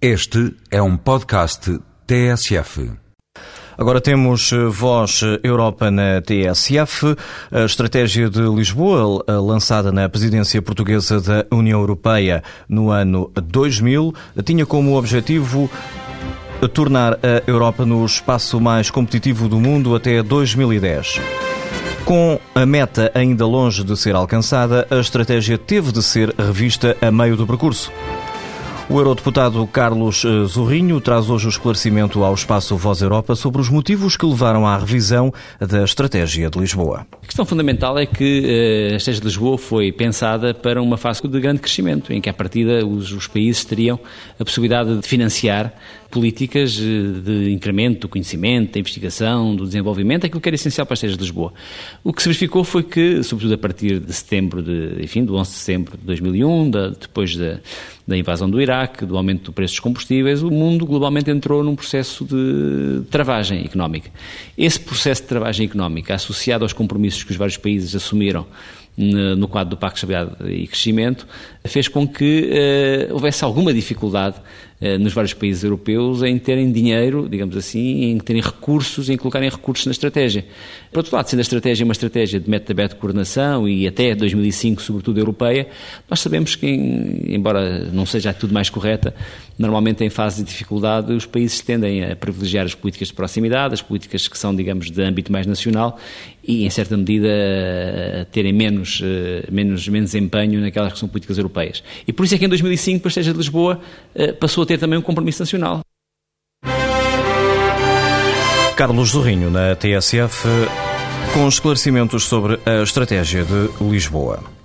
Este é um podcast TSF. Agora temos eh, Voz Europa na TSF, a estratégia de Lisboa, eh, lançada na presidência portuguesa da União Europeia no ano 2000, tinha como objetivo tornar a Europa no espaço mais competitivo do mundo até 2010. Com a meta ainda longe de ser alcançada, a estratégia teve de ser revista a meio do percurso. O eurodeputado Carlos eh, Zorrinho traz hoje o esclarecimento ao Espaço Voz Europa sobre os motivos que levaram à revisão da Estratégia de Lisboa. A questão fundamental é que eh, a Estratégia de Lisboa foi pensada para uma fase de grande crescimento, em que, à partida, os, os países teriam a possibilidade de financiar políticas eh, de incremento do conhecimento, da investigação, do desenvolvimento, aquilo que era essencial para a Estratégia de Lisboa. O que se verificou foi que, sobretudo a partir de setembro, de, enfim, do 11 de setembro de 2001, da, depois da, da invasão do Iraque, do aumento do preço dos combustíveis, o mundo globalmente entrou num processo de travagem económica. Esse processo de travagem económica, associado aos compromissos que os vários países assumiram no quadro do Pacto de Estabilidade e Crescimento, fez com que uh, houvesse alguma dificuldade nos vários países europeus em terem dinheiro, digamos assim, em terem recursos, em colocarem recursos na estratégia. Por outro lado, sendo a estratégia uma estratégia de método aberto de coordenação e até 2005, sobretudo europeia, nós sabemos que, embora não seja tudo mais correta, normalmente em fase de dificuldade os países tendem a privilegiar as políticas de proximidade, as políticas que são, digamos, de âmbito mais nacional e, em certa medida, terem menos, uh, menos, menos empenho naquelas que são políticas europeias europeias. E por isso é que em 2005 a Estratégia de Lisboa eh, passou ter também um compromisso nacional. Carlos Zorrinho, na TSF, com esclarecimentos sobre a estratégia de Lisboa.